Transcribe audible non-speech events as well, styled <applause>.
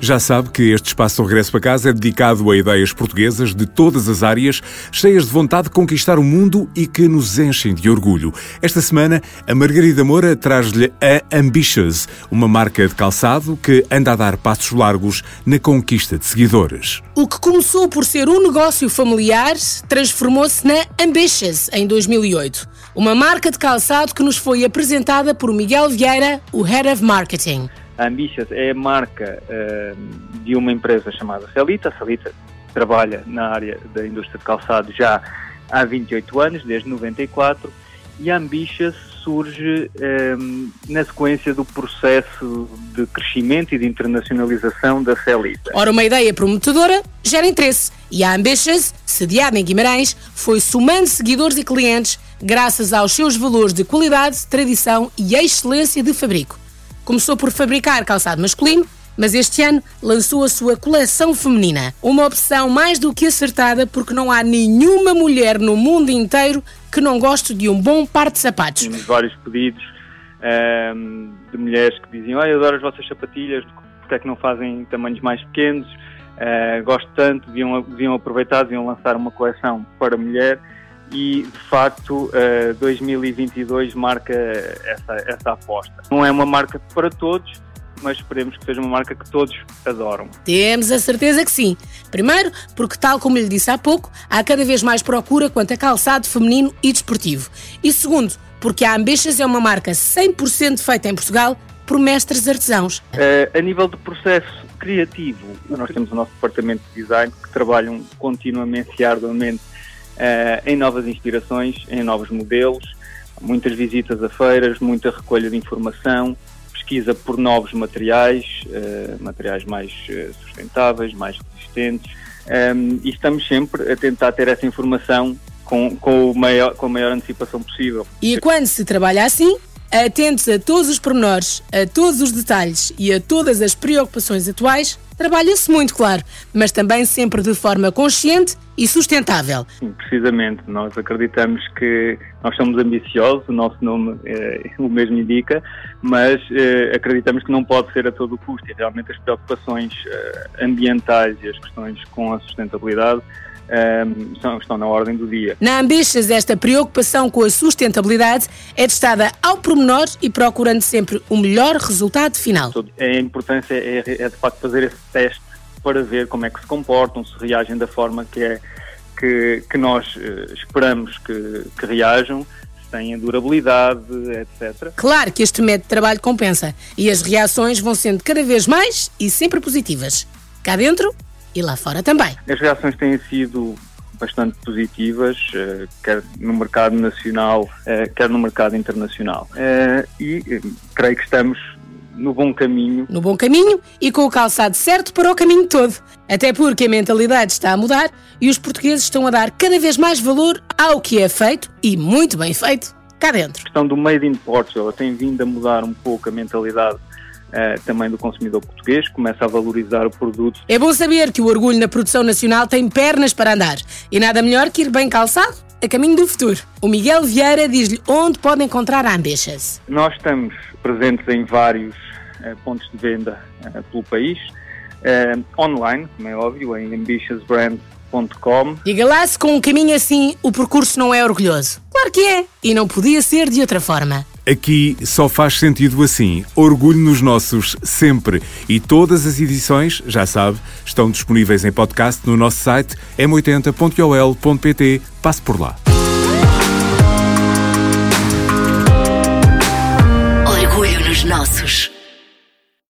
Já sabe que este espaço regresso para casa é dedicado a ideias portuguesas de todas as áreas, cheias de vontade de conquistar o mundo e que nos enchem de orgulho. Esta semana, a Margarida Moura traz-lhe a Ambitious, uma marca de calçado que anda a dar passos largos na conquista de seguidores. O que começou por ser um negócio familiar transformou-se na Ambitious em 2008, uma marca de calçado que nos foi apresentada por Miguel Vieira, o Head of Marketing. A Ambitious é a marca uh, de uma empresa chamada Celita. A Celita trabalha na área da indústria de calçado já há 28 anos, desde 94, e a Ambitious surge um, na sequência do processo de crescimento e de internacionalização da Celita. Ora, uma ideia prometedora gera interesse e a Ambitious, sediada em Guimarães, foi somando seguidores e clientes graças aos seus valores de qualidade, tradição e excelência de fabrico. Começou por fabricar calçado masculino, mas este ano lançou a sua coleção feminina. Uma opção mais do que acertada, porque não há nenhuma mulher no mundo inteiro que não goste de um bom par de sapatos. Temos vários pedidos ehm, de mulheres que diziam: eu adoro as vossas sapatilhas, porque é que não fazem tamanhos mais pequenos? Uh, gosto tanto, deviam, deviam aproveitar, deviam lançar uma coleção para mulher e de facto uh, 2022 marca essa, essa aposta. Não é uma marca para todos, mas esperemos que seja uma marca que todos adoram. Temos a certeza que sim. Primeiro, porque, tal como lhe disse há pouco, há cada vez mais procura quanto a calçado feminino e desportivo. E segundo, porque a Ambitious é uma marca 100% feita em Portugal por mestres artesãos. Uh, a nível de processo criativo, nós temos o nosso departamento de design que trabalham continuamente e arduamente em novas inspirações, em novos modelos, muitas visitas a feiras, muita recolha de informação, pesquisa por novos materiais, uh, materiais mais uh, sustentáveis, mais resistentes, ehm, e estamos sempre a tentar ter essa informação com, com, maior, com a maior antecipação possível. E quando se trabalha assim, atentos a todos os pormenores, a todos os detalhes e a todas as preocupações atuais, trabalha-se muito, claro, mas também sempre de forma consciente e sustentável. Precisamente. Nós acreditamos que nós somos ambiciosos, o nosso nome é, <laughs> o mesmo indica, mas é, acreditamos que não pode ser a todo custo e realmente as preocupações é, ambientais e as questões com a sustentabilidade um, estão na ordem do dia. Na Ambitious, esta preocupação com a sustentabilidade é testada ao pormenor e procurando sempre o melhor resultado final. A importância é, é de facto fazer esse teste para ver como é que se comportam, se reagem da forma que, é, que, que nós uh, esperamos que, que reajam têm durabilidade, etc. Claro que este método de trabalho compensa e as reações vão sendo cada vez mais e sempre positivas. Cá dentro e lá fora também. As reações têm sido bastante positivas, eh, quer no mercado nacional, eh, quer no mercado internacional. Eh, e creio que estamos no bom caminho. No bom caminho e com o calçado certo para o caminho todo. Até porque a mentalidade está a mudar e os portugueses estão a dar cada vez mais valor ao que é feito e muito bem feito cá dentro. A questão do Made in Portugal tem vindo a mudar um pouco a mentalidade Uh, também do consumidor português, começa a valorizar o produto. É bom saber que o orgulho na produção nacional tem pernas para andar e nada melhor que ir bem calçado a caminho do futuro. O Miguel Vieira diz-lhe onde pode encontrar a Ambitious. Nós estamos presentes em vários uh, pontos de venda uh, pelo país, online, como é óbvio, em ambitiousbrand.com. Diga lá se com um caminho assim o percurso não é orgulhoso. Claro que é, e não podia ser de outra forma. Aqui só faz sentido assim. Orgulho nos nossos, sempre. E todas as edições, já sabe, estão disponíveis em podcast no nosso site m80.ol.pt. Passe por lá. Orgulho nos nossos.